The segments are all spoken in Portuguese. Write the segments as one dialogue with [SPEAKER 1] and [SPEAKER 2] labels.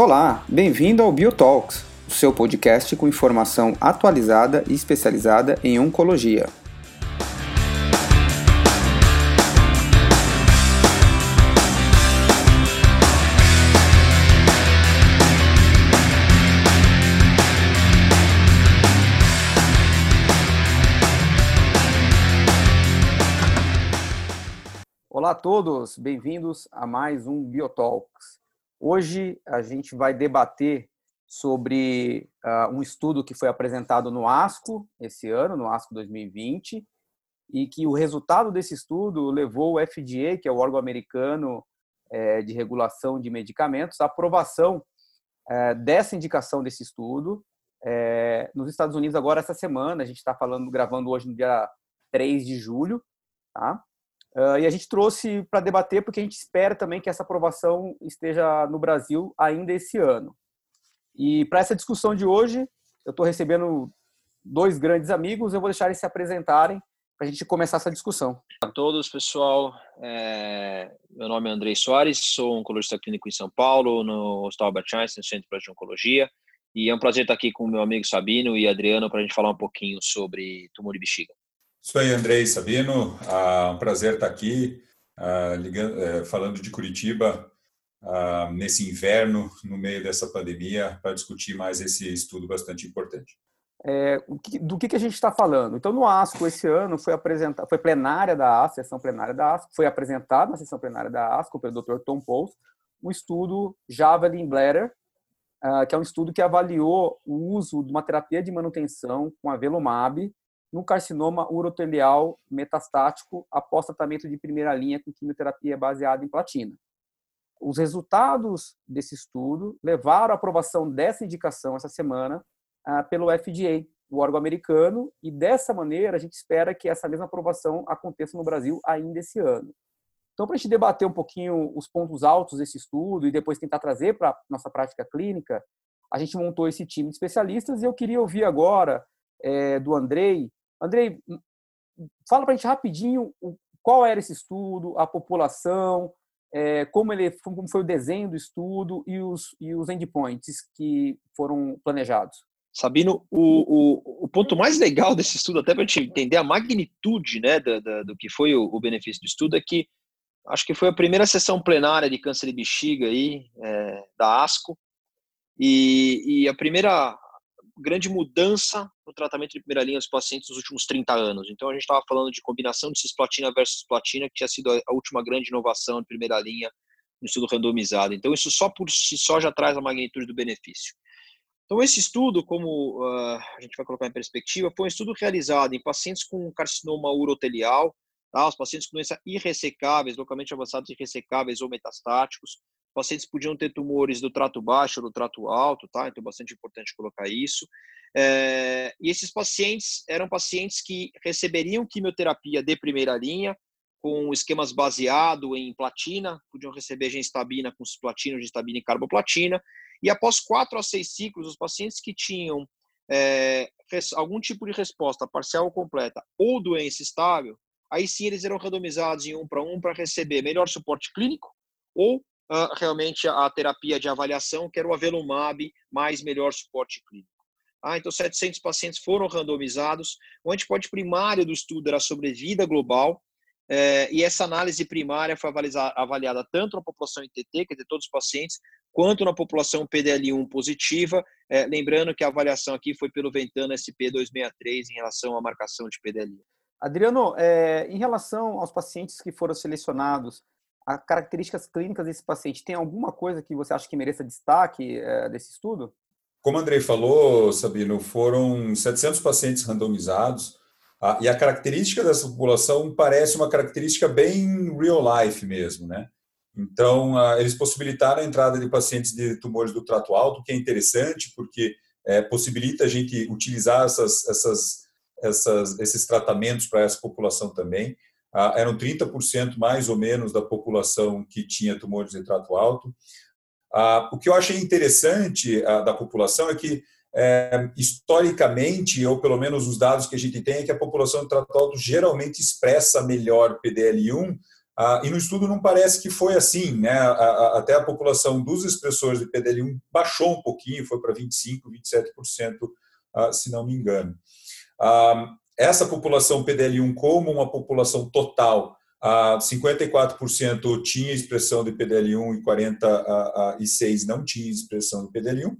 [SPEAKER 1] Olá, bem-vindo ao Biotalks, o seu podcast com informação atualizada e especializada em oncologia. Olá a todos, bem-vindos a mais um Biotalks. Hoje a gente vai debater sobre uh, um estudo que foi apresentado no ASCO esse ano, no ASCO 2020, e que o resultado desse estudo levou o FDA, que é o órgão americano é, de regulação de medicamentos, à aprovação é, dessa indicação desse estudo. É, nos Estados Unidos, agora, essa semana, a gente está falando, gravando hoje no dia 3 de julho, tá? Uh, e a gente trouxe para debater porque a gente espera também que essa aprovação esteja no Brasil ainda esse ano. E para essa discussão de hoje, eu estou recebendo dois grandes amigos, eu vou deixar eles se apresentarem para a gente começar essa discussão.
[SPEAKER 2] Olá a todos, pessoal. É... Meu nome é Andrei Soares, sou oncologista clínico em São Paulo, no Hospital Albert Einstein, Centro de Oncologia. E é um prazer estar aqui com o meu amigo Sabino e Adriano para a gente falar um pouquinho sobre tumor de bexiga.
[SPEAKER 3] Sou Andrei Sabino, ah, um prazer estar aqui ah, ligando, eh, falando de Curitiba ah, nesse inverno, no meio dessa pandemia, para discutir mais esse estudo bastante importante.
[SPEAKER 1] É, do que, que a gente está falando? Então, no ASCO, esse ano, foi apresentado, foi plenária da ASCO, sessão plenária da ASCO, foi apresentado na sessão plenária da ASCO pelo Dr. Tom Pouls, um estudo Javelin Bladder, que é um estudo que avaliou o uso de uma terapia de manutenção com avelumab no carcinoma urotelial metastático após tratamento de primeira linha com quimioterapia baseada em platina. Os resultados desse estudo levaram à aprovação dessa indicação essa semana ah, pelo FDA, o órgão americano, e dessa maneira a gente espera que essa mesma aprovação aconteça no Brasil ainda esse ano. Então, para a gente debater um pouquinho os pontos altos desse estudo e depois tentar trazer para a nossa prática clínica, a gente montou esse time de especialistas e eu queria ouvir agora é, do Andrei Andrei, fala para a gente rapidinho qual era esse estudo, a população, é, como, ele, como foi o desenho do estudo e os, e os endpoints que foram planejados.
[SPEAKER 2] Sabino, o, o, o ponto mais legal desse estudo, até para a gente entender a magnitude né, do, do, do que foi o, o, benefício do estudo, é que acho que foi a primeira sessão plenária de câncer de bexiga aí, é, da ASCO, e, e a primeira grande mudança no tratamento de primeira linha dos pacientes nos últimos 30 anos. Então, a gente estava falando de combinação de cisplatina versus platina, que tinha sido a última grande inovação de primeira linha no estudo randomizado. Então, isso só por si só já traz a magnitude do benefício. Então, esse estudo, como uh, a gente vai colocar em perspectiva, foi um estudo realizado em pacientes com carcinoma urotelial, tá? os pacientes com doença irressecáveis, localmente avançados irressecáveis ou metastáticos, pacientes podiam ter tumores do trato baixo ou do trato alto, tá? Então, é bastante importante colocar isso. É, e esses pacientes eram pacientes que receberiam quimioterapia de primeira linha, com esquemas baseado em platina, podiam receber genstabina com cisplatina, genstabina e carboplatina, e após quatro a seis ciclos, os pacientes que tinham é, algum tipo de resposta parcial ou completa ou doença estável, aí sim eles eram randomizados em um para um para receber melhor suporte clínico ou uh, realmente a terapia de avaliação, que era o avelumab mais melhor suporte clínico. Ah, então, 700 pacientes foram randomizados. O antipode primário do estudo era sobre vida global, eh, e essa análise primária foi avaliada, tanto na população ITT, quer dizer, todos os pacientes, quanto na população PDL1 positiva, eh, lembrando que a avaliação aqui foi pelo Ventana SP263 em relação à marcação de PDL1.
[SPEAKER 1] Adriano, é, em relação aos pacientes que foram selecionados, as características clínicas desse paciente, tem alguma coisa que você acha que mereça destaque é, desse estudo?
[SPEAKER 3] Como o Andrei falou, Sabino, foram 700 pacientes randomizados ah, e a característica dessa população parece uma característica bem real life mesmo, né? Então, ah, eles possibilitaram a entrada de pacientes de tumores do trato alto, que é interessante porque é, possibilita a gente utilizar essas, essas, essas, esses tratamentos para essa população também. Ah, eram 30% mais ou menos da população que tinha tumores de trato alto. Ah, o que eu achei interessante ah, da população é que, é, historicamente, ou pelo menos os dados que a gente tem, é que a população de trato alto geralmente expressa melhor PDL1 Ah, e no estudo não parece que foi assim, né? Até a população dos expressores de PDL1 baixou um pouquinho, foi para 25, 27%, ah, se não me engano. Ah, essa população PDL1 como uma população total, 54% tinha expressão de PDL1 e 46% não tinha expressão de PDL1.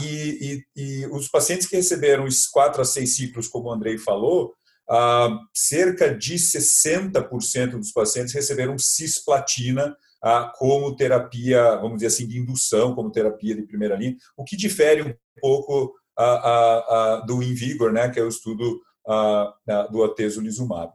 [SPEAKER 3] E, e, e os pacientes que receberam os 4 a 6 ciclos, como o Andrei falou, ah, cerca de 60% dos pacientes receberam cisplatina ah, como terapia, vamos dizer assim, de indução, como terapia de primeira linha, o que difere um pouco ah, do Invigor, né, que é o estudo do atezolizumab.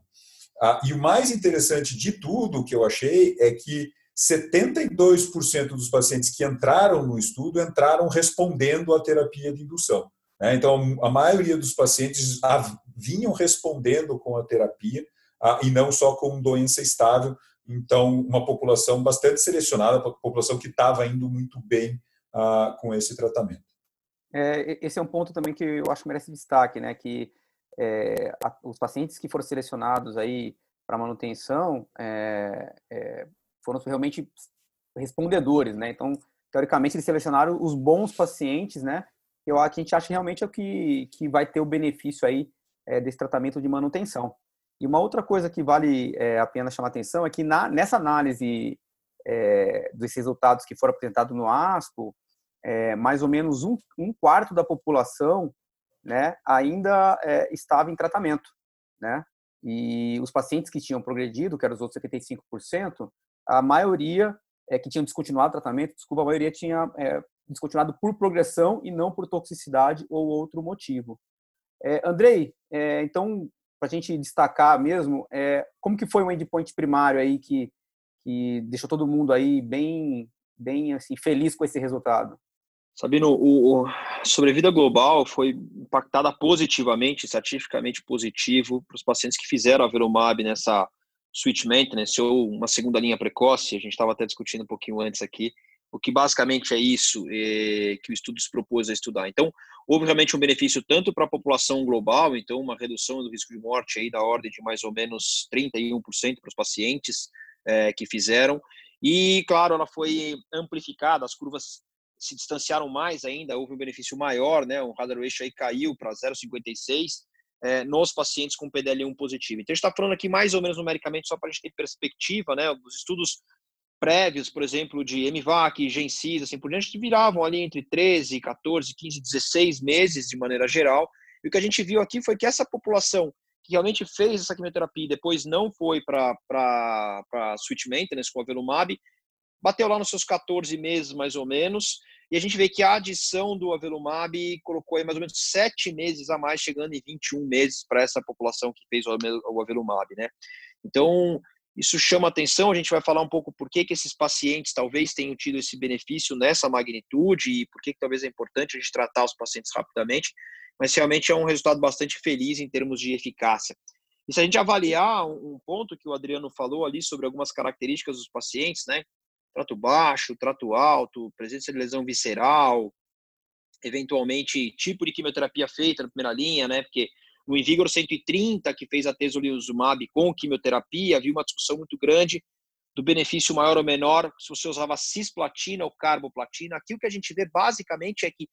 [SPEAKER 3] e o mais interessante de tudo que eu achei é que 72% dos pacientes que entraram no estudo entraram respondendo à terapia de indução. Né? Então, a maioria dos pacientes vinham respondendo com a terapia e não só com doença estável. Então, uma população bastante selecionada, uma população que estava indo muito bem com esse tratamento.
[SPEAKER 1] É, esse é um ponto também que eu acho que merece destaque, né? Que é, os pacientes que foram selecionados aí para manutenção é, é, foram realmente respondedores, né? Então, teoricamente, eles selecionaram os bons pacientes, né? eu, a gente acha realmente é o que, que vai ter o benefício aí é, desse tratamento de manutenção. E uma outra coisa que vale é, a pena chamar atenção é que na, nessa análise é, dos resultados que foram apresentados no ASCO, é, mais ou menos um, um, quarto da população né, ainda é, estava em tratamento. Né? E os pacientes que tinham progredido, que eram os outros 75%, a maioria é, que tinham descontinuado o tratamento, desculpa, a maioria tinha é, descontinuado por progressão e não por toxicidade ou outro motivo. É, Andrei, então, para a gente destacar mesmo, como que foi um endpoint primário aí que, que deixou todo mundo aí bem, bem assim, feliz com esse resultado?
[SPEAKER 2] Sabino, o, o sobrevida global foi impactada positivamente, cientificamente positivo, para os pacientes que fizeram a Velumab nessa switch maintenance ou uma segunda linha precoce, a gente estava até discutindo um pouquinho antes aqui, o que basicamente é isso é, que o estudo se propôs a estudar. Então, houve realmente um benefício tanto para a população global, então uma redução do risco de morte aí da ordem de mais ou menos 31% para os pacientes é, que fizeram, e claro, ela foi amplificada, as curvas se distanciaram mais ainda, houve um benefício maior, né, o hazard ratio aí caiu para 0,56 é, nos pacientes com PDL1 positivo. Então, a gente está falando aqui mais ou menos numericamente, só para a gente ter perspectiva, né, os estudos prévios, por exemplo, de MVAC, GenSys, assim por diante, viravam ali entre 13, 14, 15, 16 meses de maneira geral. E o que a gente viu aqui foi que essa população que realmente fez essa quimioterapia e depois não foi para switch maintenance com a Avelumab, bateu lá nos seus 14 meses mais ou menos, e a gente vê que a adição do Avelumab colocou aí mais ou menos 7 meses a mais, chegando em 21 meses para essa população que fez o Avelumab, né? Então, isso chama atenção, a gente vai falar um pouco por que, que esses pacientes talvez tenham tido esse benefício nessa magnitude e por que, que talvez é importante a gente tratar os pacientes rapidamente, mas realmente é um resultado bastante feliz em termos de eficácia. E se a gente avaliar um ponto que o Adriano falou ali sobre algumas características dos pacientes, né? Trato baixo, trato alto, presença de lesão visceral, eventualmente tipo de quimioterapia feita na primeira linha, né? Porque no Invigor 130, que fez a tesolizumab com quimioterapia, havia uma discussão muito grande do benefício maior ou menor se você usava cisplatina ou carboplatina. Aqui o que a gente vê basicamente é que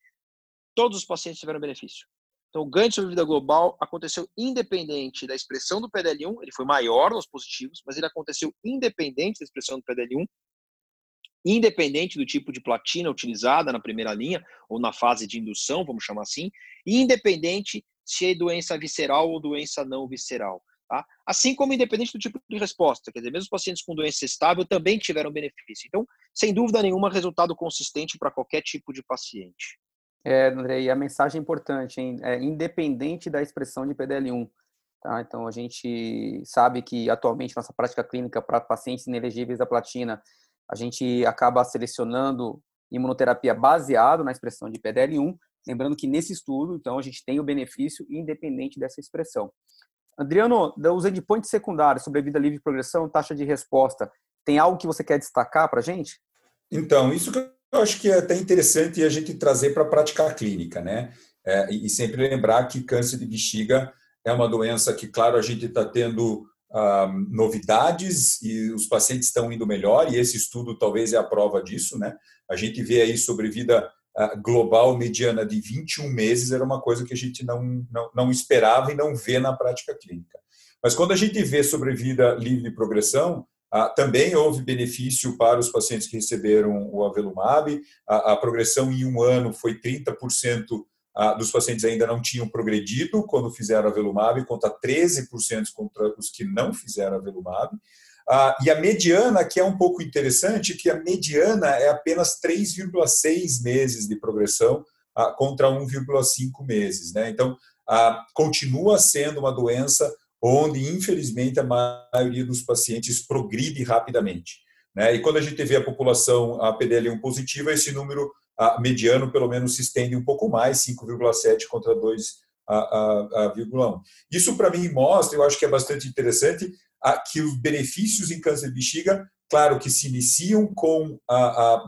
[SPEAKER 2] todos os pacientes tiveram benefício. Então, o ganho de sobrevida global aconteceu independente da expressão do PDL1, ele foi maior nos positivos, mas ele aconteceu independente da expressão do PDL1, independente do tipo de platina utilizada na primeira linha, ou na fase de indução, vamos chamar assim, independente se é doença visceral ou doença não visceral. Tá? Assim como independente do tipo de resposta, quer dizer, mesmo os pacientes com doença estável também tiveram benefício. Então, sem dúvida nenhuma, resultado consistente para qualquer tipo de paciente.
[SPEAKER 1] É, André, e a mensagem é importante, hein? É independente da expressão de PDL1. Tá? Então, a gente sabe que atualmente nossa prática clínica para pacientes inelegíveis à platina, a gente acaba selecionando imunoterapia baseado na expressão de PDL1, Lembrando que nesse estudo, então, a gente tem o benefício independente dessa expressão. Adriano, os endpoints secundários, sobrevida livre de progressão, taxa de resposta, tem algo que você quer destacar para a gente?
[SPEAKER 3] Então, isso que eu acho que é até interessante a gente trazer para a prática clínica, né? É, e sempre lembrar que câncer de bexiga é uma doença que, claro, a gente está tendo novidades e os pacientes estão indo melhor, e esse estudo talvez é a prova disso. Né? A gente vê aí sobrevida ah, global mediana de 21 meses, era uma coisa que a gente não, não, não esperava e não vê na prática clínica. Mas quando a gente vê sobrevida livre de progressão, ah, também houve benefício para os pacientes que receberam o avelumab. A, progressão em um ano foi 30% ah, dos pacientes ainda não tinham progredido quando fizeram avelumab, contra 13% contra os que não fizeram avelumab. Ah, e a mediana, que é um pouco interessante, que a mediana é apenas 3,6 meses de progressão ah, contra 1,5 meses. Né? Então, ah, continua sendo uma doença onde, infelizmente, a maioria dos pacientes progride rapidamente. Né? E quando a gente vê a população a PDL1 positiva, esse número a, mediano, pelo menos, se estende um pouco mais, 5,7 contra 2,1. Isso, para mim, mostra, eu acho que é bastante interessante, que os benefícios em câncer de bexiga, claro que se iniciam com,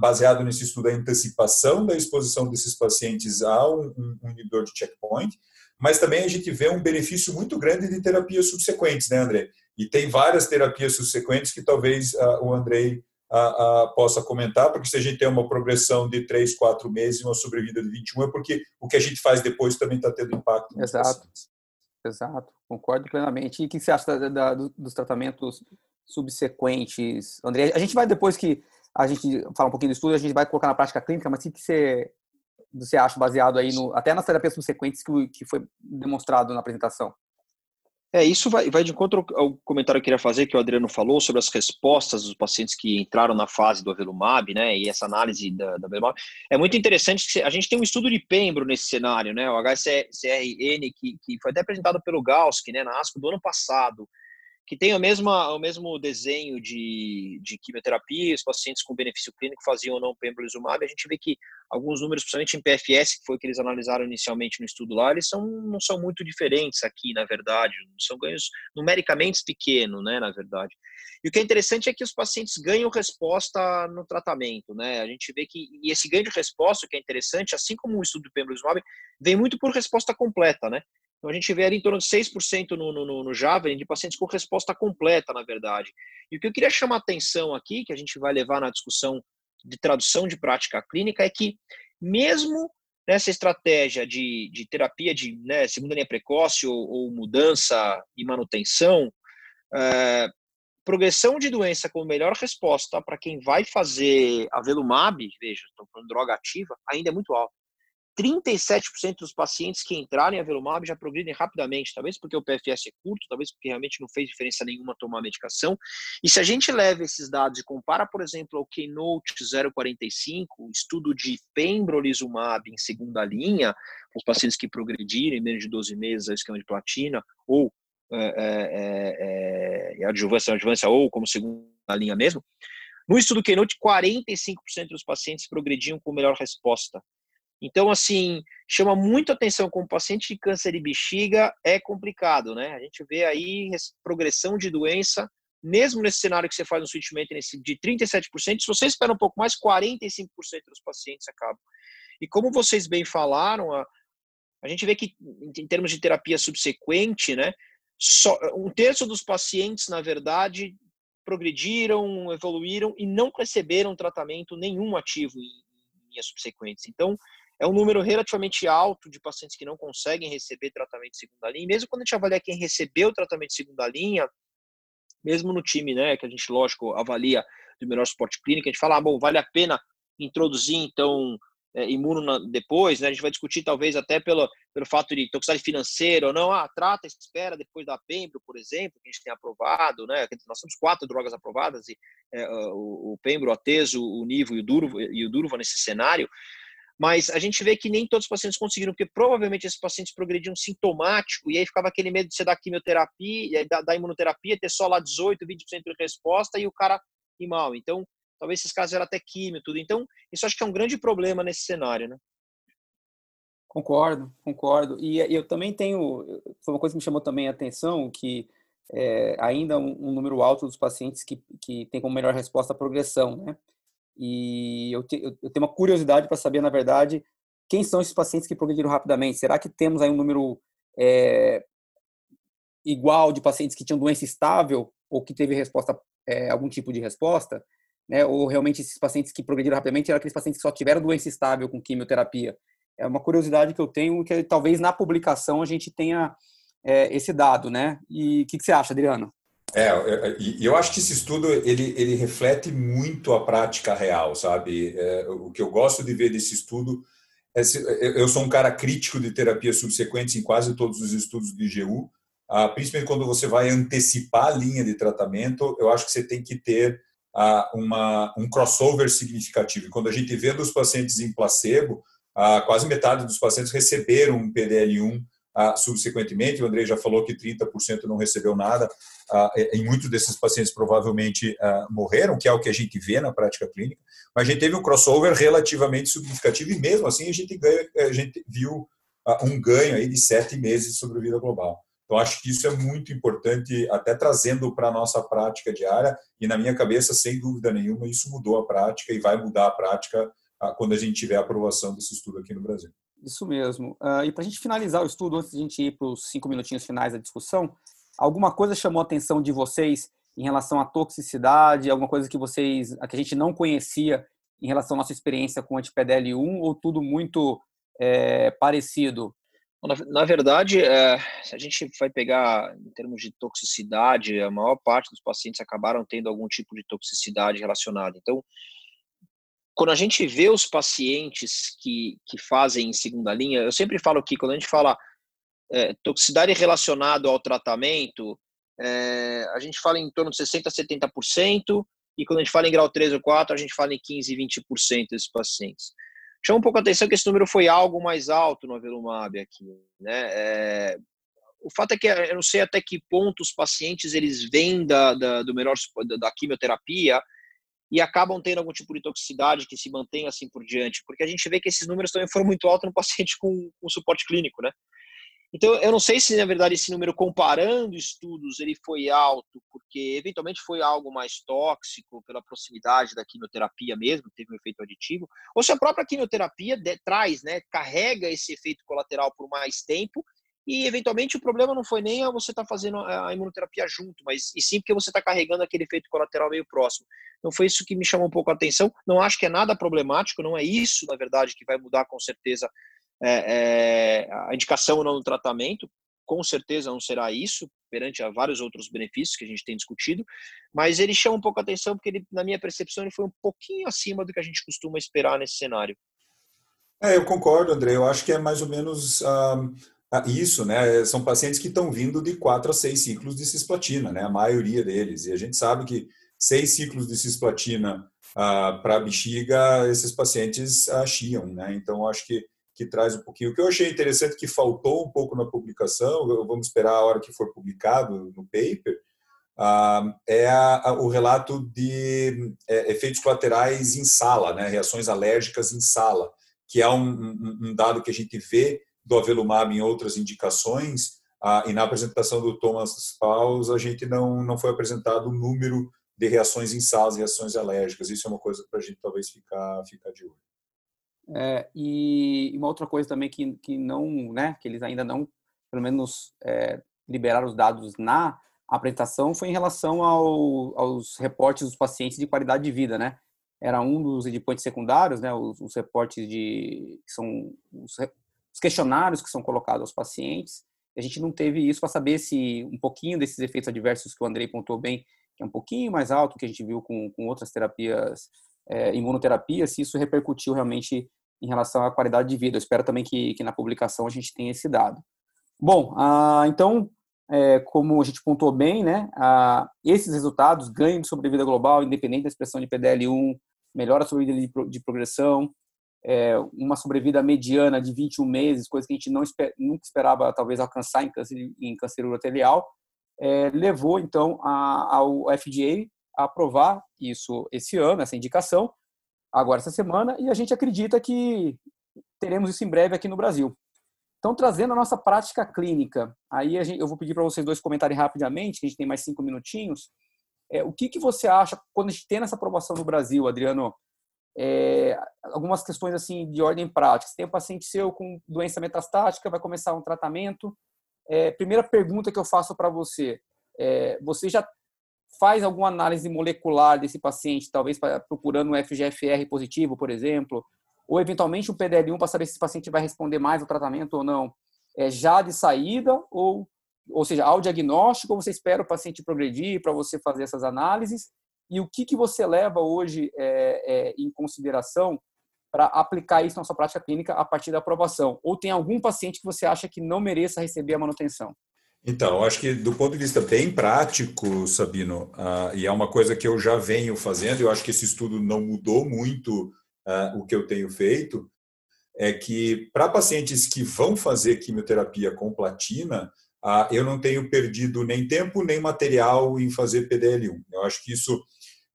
[SPEAKER 3] baseado nesse estudo, a antecipação da exposição desses pacientes a um, inibidor de checkpoint, mas também a gente vê um benefício muito grande de terapias subsequentes, né, André? E tem várias terapias subsequentes que talvez uh, o Andrei uh, uh, possa comentar, porque se a gente tem uma progressão de 3, 4 meses e uma sobrevida de 21, é porque o que a gente faz depois também está tendo impacto.
[SPEAKER 1] Exato. Exato, concordo plenamente. E o que você acha da, da, dos tratamentos subsequentes, André? A gente vai, depois que a gente fala um pouquinho do estudo, a gente vai colocar na prática clínica, mas o que você você acha baseado aí no até nas terapias subsequentes que, que foi demonstrado na apresentação?
[SPEAKER 2] É, isso vai, vai de encontro ao comentário que eu queria fazer, que o Adriano falou, sobre as respostas dos pacientes que entraram na fase do Avelumab, né, e essa análise da, da Avelumab. É muito interessante que a gente tem um estudo de Pembro nesse cenário, né, o HCRN, que, que foi até apresentado pelo Gauski, né, na ASCO do ano passado, que tem o mesmo, o mesmo desenho de, de quimioterapia, os pacientes com benefício clínico faziam ou não pembrolizumab, a gente vê que alguns números, principalmente em PFS, que foi o que eles analisaram inicialmente no estudo lá, eles são, não são muito diferentes aqui, na verdade, são ganhos numericamente pequenos, né, na verdade. E o que é interessante é que os pacientes ganham resposta no tratamento, né, a gente vê que, e esse ganho de resposta, o que é interessante, assim como o estudo do pembrolizumab, vem muito por resposta completa, né, então, a gente vê ali em torno de 6% no, no, no Javelin de pacientes com resposta completa, na verdade. E o que eu queria chamar atenção aqui, que a gente vai levar na discussão de tradução de prática clínica, é que mesmo nessa estratégia de, de terapia de né, segunda linha precoce ou, ou mudança e manutenção, é, progressão de doença com melhor resposta para quem vai fazer avelumab, veja, estou falando droga ativa, ainda é muito alta. 37% dos pacientes que entrarem em avelumab já progridem rapidamente, talvez porque o PFS é curto, talvez porque realmente não fez diferença nenhuma tomar a medicação. E se a gente leva esses dados e compara, por exemplo, ao Keynote 045, estudo de pembrolizumab em segunda linha, os pacientes que progrediram em menos de 12 meses a esquema de platina, ou é, é, é, adjuvância, adjuvância, ou como segunda linha mesmo, no estudo Keynote, 45% dos pacientes progrediam com melhor resposta então, assim, chama muito atenção como paciente de câncer de bexiga é complicado, né? A gente vê aí progressão de doença, mesmo nesse cenário que você faz um switch maintenance de 37%, se você espera um pouco mais, 45% dos pacientes acabam. E como vocês bem falaram, a, a gente vê que em termos de terapia subsequente, né, só, um terço dos pacientes, na verdade, progrediram, evoluíram e não receberam tratamento nenhum ativo em, linhas subsequentes. Então, é um número relativamente alto de pacientes que não conseguem receber tratamento de segunda linha. Mesmo quando a gente avalia quem recebeu tratamento de segunda linha, mesmo no time, né, que a gente, lógico, avalia do melhor suporte clínico, a gente fala, ah, bom, vale a pena introduzir, então, é, imuno na, depois, né? A gente vai discutir talvez até pelo, pelo fato de toxicidade financeira ou não. Ah, trata, espera depois da Pembro, por exemplo, que a gente tem aprovado, né? Nós temos quatro drogas aprovadas e é, o, o Pembro, a Teso, o Nivo e o Durva, e o Durva nesse cenário. Mas a gente vê que nem todos os pacientes conseguiram, porque provavelmente esses pacientes progrediam sintomático, e aí ficava aquele medo de você dar quimioterapia, da, da imunoterapia, ter só lá 18, 20% de resposta e o cara ir mal. Então, talvez esses casos eram até químio, tudo. Então, isso acho que é um grande problema nesse cenário, né?
[SPEAKER 1] Concordo, concordo. E eu também tenho, foi uma coisa que me chamou também a atenção, que é, ainda um, um, número alto dos pacientes que, que tem como melhor resposta a progressão, né? E eu, te, eu tenho uma curiosidade para saber, na verdade, quem são esses pacientes que progrediram rapidamente. Será que temos aí um número é, igual de pacientes que tinham doença estável ou que teve resposta, é, algum tipo de resposta, né? Ou realmente esses pacientes que progrediram rapidamente eram aqueles pacientes que só tiveram doença estável com quimioterapia. É uma curiosidade que eu tenho que talvez na publicação a gente tenha é, esse dado, né? E o que, que, você acha, Adriano?
[SPEAKER 3] É, e eu acho que esse estudo ele, ele reflete muito a prática real, sabe? É, o que eu gosto de ver desse estudo é, eu sou um cara crítico de terapias subsequentes em quase todos os estudos de IGU, ah, principalmente quando você vai antecipar a linha de tratamento, eu acho que você tem que ter ah, uma, um crossover significativo. E quando a gente vê dos pacientes em placebo, ah, quase metade dos pacientes receberam um PDL1 ah, subsequentemente. O André já falou que 30% não recebeu nada. Ah, e muitos desses pacientes provavelmente ah, morreram, que é o que a gente vê na prática clínica. Mas a gente teve um crossover relativamente significativo e mesmo assim a gente, ganha, a gente viu um ganho aí de sete meses de sobrevida global. Então, acho que isso é muito importante, até trazendo para a nossa prática diária, e na minha cabeça, sem dúvida nenhuma, isso mudou a prática e vai mudar a prática quando a gente tiver a aprovação desse estudo aqui no Brasil.
[SPEAKER 1] Isso mesmo. Uh, e para a gente finalizar o estudo, antes de a gente ir para os cinco minutinhos finais da discussão, alguma coisa chamou a atenção de vocês em relação à toxicidade, alguma coisa que vocês, que a gente não conhecia em relação à nossa experiência com anti-PDL1 ou tudo muito é, parecido?
[SPEAKER 2] Na, na verdade, é, se a gente vai pegar em termos de toxicidade, a maior parte dos pacientes acabaram tendo algum tipo de toxicidade relacionada. Então, quando a gente vê os pacientes que, que fazem em segunda linha, eu sempre falo que quando a gente fala é, toxicidade relacionada ao tratamento, é, a gente fala em torno de 60% a 70%, e quando a gente fala em grau 3 ou 4, a gente fala em 15% e 20% desses pacientes. Chama um pouco a atenção que esse número foi algo mais alto no Avelumab aqui, né? É, o fato é que eu não sei até que ponto os pacientes eles vêm da, da do melhor da, da quimioterapia e acabam tendo algum tipo de toxicidade que se mantém assim por diante, porque a gente vê que esses números também foram muito altos no paciente com, com suporte clínico, né? Então, eu não sei se, na verdade, esse número, comparando estudos, ele foi alto, porque eventualmente foi algo mais tóxico pela proximidade da quimioterapia mesmo, teve um efeito aditivo, ou se a própria quimioterapia de, traz, né, carrega esse efeito colateral por mais tempo, e eventualmente o problema não foi nem você estar tá fazendo a imunoterapia junto, mas e sim porque você está carregando aquele efeito colateral meio próximo. Então foi isso que me chamou um pouco a atenção. Não acho que é nada problemático, não é isso, na verdade, que vai mudar com certeza é, é, a indicação ou não do tratamento, com certeza não será isso, perante a vários outros benefícios que a gente tem discutido, mas ele chama um pouco a atenção porque, ele, na minha percepção, ele foi um pouquinho acima do que a gente costuma esperar nesse cenário.
[SPEAKER 3] É, eu concordo, André. Eu acho que é mais ou menos ah, ah isso, né? São pacientes que estão vindo de quatro a seis ciclos de cisplatina, né? A maioria deles. E a gente sabe que seis ciclos de cisplatina ah, para bexiga, esses pacientes achiam, né? Então, acho que que traz um pouquinho. O que eu achei interessante que faltou um pouco na publicação, vamos esperar a hora que for publicado no paper, ah, é o relato de é, efeitos colaterais em sala, né, reações alérgicas em sala, que é um, dado que a gente vê do avelumab em outras indicações, ah, e na apresentação do Thomas Paus a gente não, não foi apresentado o número de reações em reações alérgicas. Isso é uma coisa para a gente talvez ficar, ficar de olho.
[SPEAKER 1] É, e uma outra coisa também que, que não, né, que eles ainda não, pelo menos, é, liberaram os dados na apresentação foi em relação ao, aos reportes dos pacientes de qualidade de vida, né? Era um dos endpoints secundários, né? Os, os reportes de que são os, os, questionários que são colocados aos pacientes. a gente não teve isso para saber se um pouquinho desses efeitos adversos que o Andrei pontuou bem, que é um pouquinho mais alto que a gente viu com, com outras terapias, é, imunoterapia, se isso repercutiu realmente em relação à qualidade de vida. Eu espero também que, que na publicação a gente tenha esse dado. Bom, ah, então, é, como a gente pontuou bem, né, ah, esses resultados, ganho de sobrevida global, independente da expressão de PDL1, melhora a sobrevida de, de progressão, é, uma sobrevida mediana de 21 meses, coisa que a gente não esper, nunca esperava talvez alcançar em câncer, em câncer urotelial, é, levou então a, ao FDA a aprovar isso esse ano, essa indicação, agora essa semana, e a gente acredita que teremos isso em breve aqui no Brasil. Então, trazendo a nossa prática clínica, aí gente, eu vou pedir para vocês dois comentarem rapidamente, que a gente tem mais cinco minutinhos. É, o que, que você acha quando a gente tem essa aprovação no Brasil, Adriano? É, algumas questões assim de ordem prática. Você tem um paciente seu com doença metastática, vai começar um tratamento. é, primeira pergunta que eu faço para você. É, você já faz alguma análise molecular desse paciente, talvez procurando um FGFR positivo, por exemplo, ou eventualmente um PDL1 para saber se esse paciente vai responder mais ao tratamento ou não, é já de saída, ou, ou seja, ao diagnóstico, você espera o paciente progredir para você fazer essas análises? E o que, que você leva hoje é, é, em consideração para aplicar isso na sua prática clínica a partir da aprovação? Ou tem algum paciente que você acha que não mereça receber a manutenção?
[SPEAKER 3] Então, acho que do ponto de vista bem prático, Sabino, uh, e é uma coisa que eu já venho fazendo, eu acho que esse estudo não mudou muito uh, o que eu tenho feito, é que para pacientes que vão fazer quimioterapia com platina, uh, eu não tenho perdido nem tempo nem material em fazer PDL1. Eu acho que isso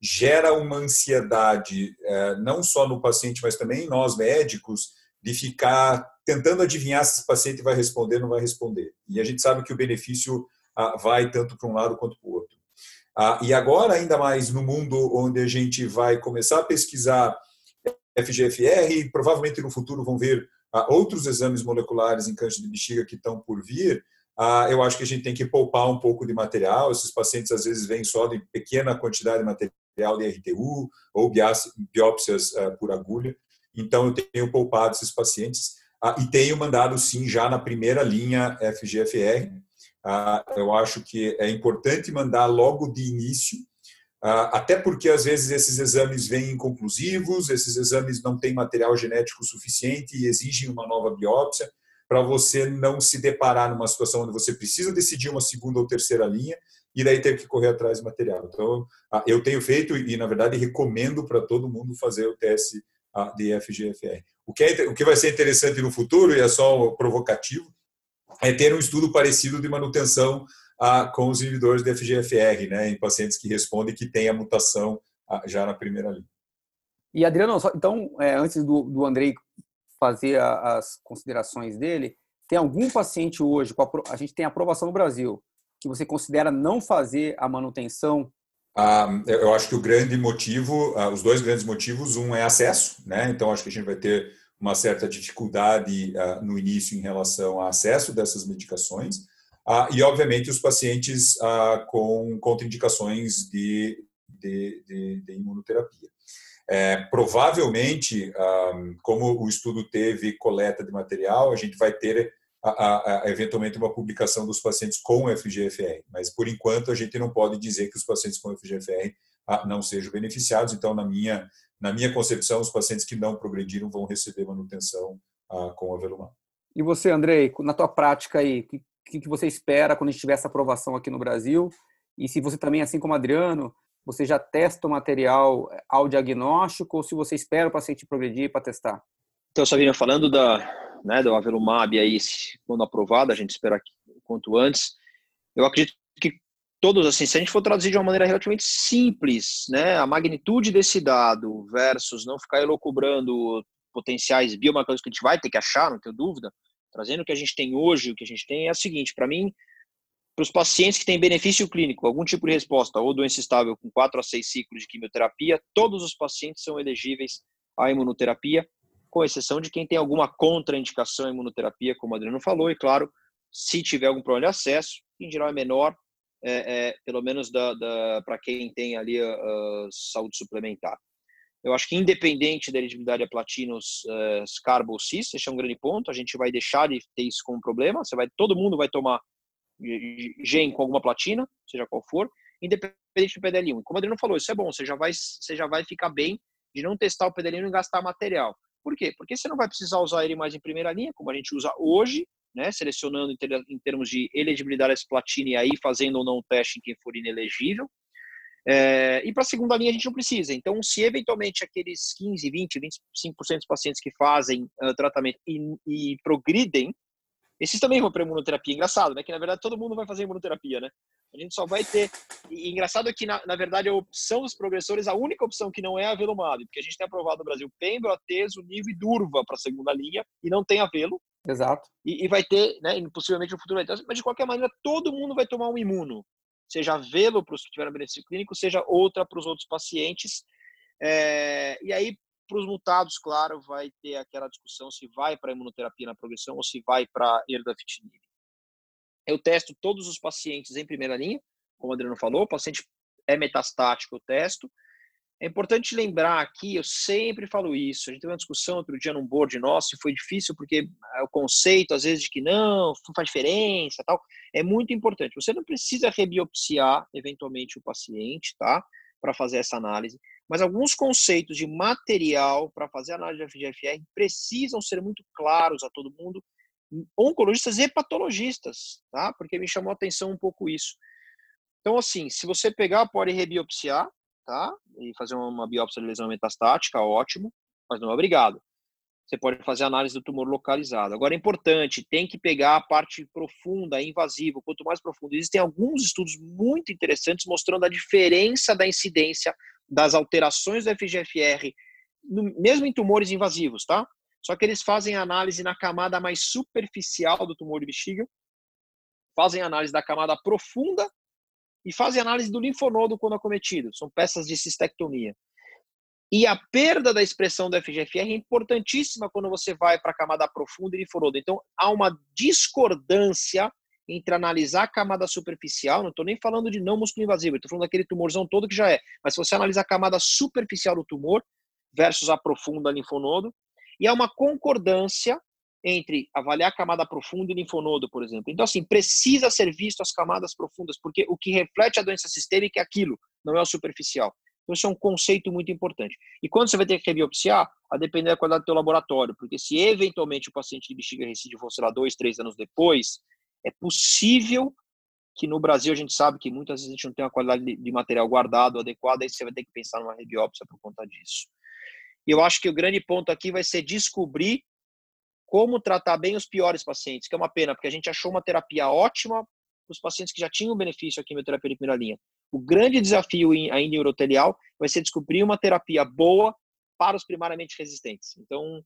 [SPEAKER 3] gera uma ansiedade, eh, não só no paciente, mas também em nós médicos, de ficar tentando adivinhar se esse paciente vai responder ou não vai responder. E a gente sabe que o benefício vai tanto para um lado quanto para o outro. E agora, ainda mais no mundo onde a gente vai começar a pesquisar FGFR, provavelmente no futuro vão ver outros exames moleculares em câncer de bexiga que estão por vir, eu acho que a gente tem que poupar um pouco de material. Esses pacientes às vezes vêm só de pequena quantidade de material de RTU ou biópsias por agulha. Então, eu tenho poupado esses pacientes ah, e tenho mandado, sim, já na primeira linha FGFR. Ah, eu acho que é importante mandar logo de início, ah, até porque, às vezes, esses exames vêm inconclusivos, esses exames não têm material genético suficiente e exigem uma nova biópsia, para você não se deparar numa situação onde você precisa decidir uma segunda ou terceira linha e daí ter que correr atrás de material. Então, eu tenho feito e, na verdade, recomendo para todo mundo fazer o teste de FGFR. O que, é, o que vai ser interessante no futuro, e é só provocativo, é ter um estudo parecido de manutenção ah, com os inibidores de FGFR, né, em pacientes que respondem que têm a mutação ah, já na primeira linha.
[SPEAKER 1] E Adriano, então, é, antes do, do Andrei fazer a, as considerações dele, tem algum paciente hoje, a gente tem aprovação no Brasil, que você considera não fazer a manutenção
[SPEAKER 3] ah, eu acho que o grande motivo, ah, os dois grandes motivos, um é acesso, né? Então acho que a gente vai ter uma certa dificuldade ah, no início em relação ao acesso dessas medicações e obviamente os pacientes com contraindicações de, de, de, de imunoterapia. É, provavelmente, como o estudo teve coleta de material, a gente vai ter a, a, eventualmente uma publicação dos pacientes com FGFR, mas por enquanto a gente não pode dizer que os pacientes com FGFR ah, não sejam beneficiados. Então, na minha na minha concepção, os pacientes que não progrediram vão receber manutenção ah, com a Velumab.
[SPEAKER 1] E você, Andrei, na tua prática aí, o que, que você espera quando a gente tiver essa aprovação aqui no Brasil? E se você também, assim como Adriano, você já testa o material ao diagnóstico ou se você espera o paciente progredir para testar?
[SPEAKER 2] Então, Sabina, falando da, né, do Avelumab aí, quando aprovado, a gente espera que, quanto antes. Eu acredito que todos, assim, se a gente for traduzir de uma maneira relativamente simples, né, a magnitude desse dado versus não ficar elocubrando potenciais biomarcadores que a gente vai ter que achar, não tenho dúvida, trazendo o que a gente tem hoje, o que a gente tem é o seguinte, para mim, para os pacientes que têm benefício clínico, algum tipo de resposta ou doença estável com 4 a 6 ciclos de quimioterapia, todos os pacientes são elegíveis à imunoterapia com exceção de quem tem alguma contraindicação à imunoterapia, como o Adriano falou, e claro, se tiver algum problema de acesso, em geral é menor, é, é, pelo menos da, da para quem tem ali a, a, saúde suplementar. Eu acho que independente da elegibilidade a platinos uh, carbo ou cis, esse é um grande ponto, a gente vai deixar de ter isso como problema, você vai, todo mundo vai tomar gen com alguma platina, seja qual for, independente do PDL1. Como o Adriano falou, isso é bom, você já vai, você já vai ficar bem de não testar o PDL1 e gastar material. Por quê? Porque você não vai precisar usar ele mais em primeira linha, como a gente usa hoje, né, selecionando em, ter, em termos de elegibilidade a platina e aí fazendo ou não o teste em quem for inelegível. É, e para a segunda linha a gente não precisa. Então, se eventualmente aqueles 15, 20, 25% dos pacientes que fazem uh, tratamento e, e progridem, esses também vão para imunoterapia. Engraçado, né? Que na verdade todo mundo vai fazer imunoterapia, né? A gente só vai ter. E engraçado é que, na, na verdade, a opção dos progressores, a única opção que não é a Velumab, porque a gente tem aprovado no Brasil Pembro, Ateso, Nivo e Durva para a segunda linha, e não tem a Velo.
[SPEAKER 1] Exato.
[SPEAKER 2] E, e, vai ter, né, possivelmente no futuro vai ter, mas de qualquer maneira, todo mundo vai tomar um imuno. Seja Velo para os que tiveram benefício clínico, seja outra para os outros pacientes. É, e aí, para os mutados, claro, vai ter aquela discussão se vai para imunoterapia na progressão ou se vai para erdafitinib. Eu testo todos os pacientes em primeira linha, como o Adriano falou, o paciente é metastático, eu testo. É importante lembrar aqui, eu sempre falo isso, a gente teve uma discussão outro dia num board nosso e foi difícil porque o conceito, às vezes, de que não, não faz diferença tal, é muito importante. Você não precisa rebiopsiar, eventualmente, o paciente, tá? Para fazer essa análise. Mas alguns conceitos de material para fazer análise de FGFR precisam ser muito claros a todo mundo, oncologistas e patologistas, tá? Porque me chamou a atenção um pouco isso. Então, assim, se você pegar, pode rebiopsiar, tá? E fazer uma biópsia de lesão metastática, ótimo, mas não é obrigado. Você pode fazer análise do tumor localizado. Agora é importante, tem que pegar a parte profunda, invasiva, quanto mais profundo. Existem alguns estudos muito interessantes mostrando a diferença da incidência das alterações do FGFR, mesmo em tumores invasivos, tá? Só que eles fazem análise na camada mais superficial do tumor de bexiga, fazem análise da camada profunda e fazem análise do linfonodo quando acometido. São peças de cistectomia. E a perda da expressão do FGFR é importantíssima quando você vai para a camada profunda e linfonodo. Então, há uma discordância entre analisar a camada superficial, não estou nem falando de não músculo invasivo, estou falando daquele tumorzão todo que já é, mas se você analisar a camada superficial do tumor versus a profunda linfonodo, e há uma concordância entre avaliar a camada profunda e linfonodo, por exemplo. Então, assim, precisa ser visto as camadas profundas, porque o que reflete a doença sistêmica é aquilo, não é o superficial. Então, isso é um conceito muito importante. E quando você vai ter que rebiopsiar, a depender da qualidade do teu laboratório, porque se eventualmente o paciente de bexiga recidiva fosse lá dois, três anos depois, é possível que no Brasil a gente sabe que muitas vezes a gente não tem uma qualidade de material guardado adequada, aí você vai ter que pensar numa rebiópsia por conta disso. E eu acho que o grande ponto aqui vai ser descobrir como tratar bem os piores pacientes, que é uma pena, porque a gente achou uma terapia ótima para os pacientes que já tinham benefício aqui quimioterapia de primeira linha. O grande desafio ainda em urotelial vai ser descobrir uma terapia boa para os primariamente resistentes. Então,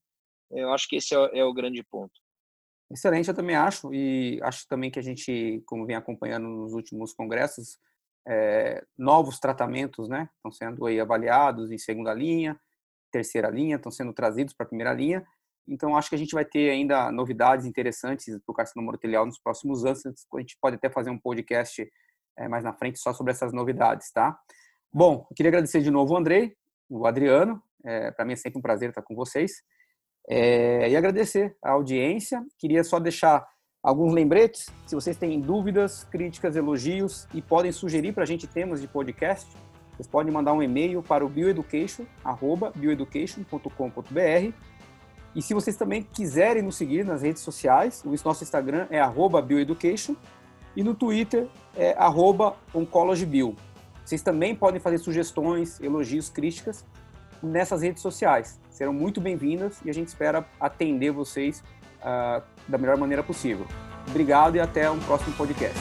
[SPEAKER 2] eu acho que esse é, é o grande ponto.
[SPEAKER 1] Excelente, eu também acho, e acho também que a gente, como vem acompanhando nos últimos congressos, é, novos tratamentos, né, estão sendo aí avaliados em segunda linha, terceira linha, estão sendo trazidos para a primeira linha, então, acho que a gente vai ter ainda novidades interessantes para o carcinoma urotelial nos próximos anos. A gente pode até fazer um podcast é, mais na frente só sobre essas novidades, tá? Bom, queria agradecer de novo o Andrei, o Adriano. É, para mim é sempre um prazer estar com vocês. É, e agradecer a audiência. Queria só deixar alguns lembretes. Se vocês têm dúvidas, críticas, elogios e podem sugerir para a gente temas de podcast, vocês podem mandar um e-mail para o bioeducation.bioeducation.com.br e se vocês também quiserem nos seguir nas redes sociais, o nosso Instagram é bioeducation e no Twitter é oncologybio. Vocês também podem fazer sugestões, elogios, críticas nessas redes sociais. Serão muito bem-vindas e a gente espera atender vocês uh, da melhor maneira possível. Obrigado e até um próximo podcast.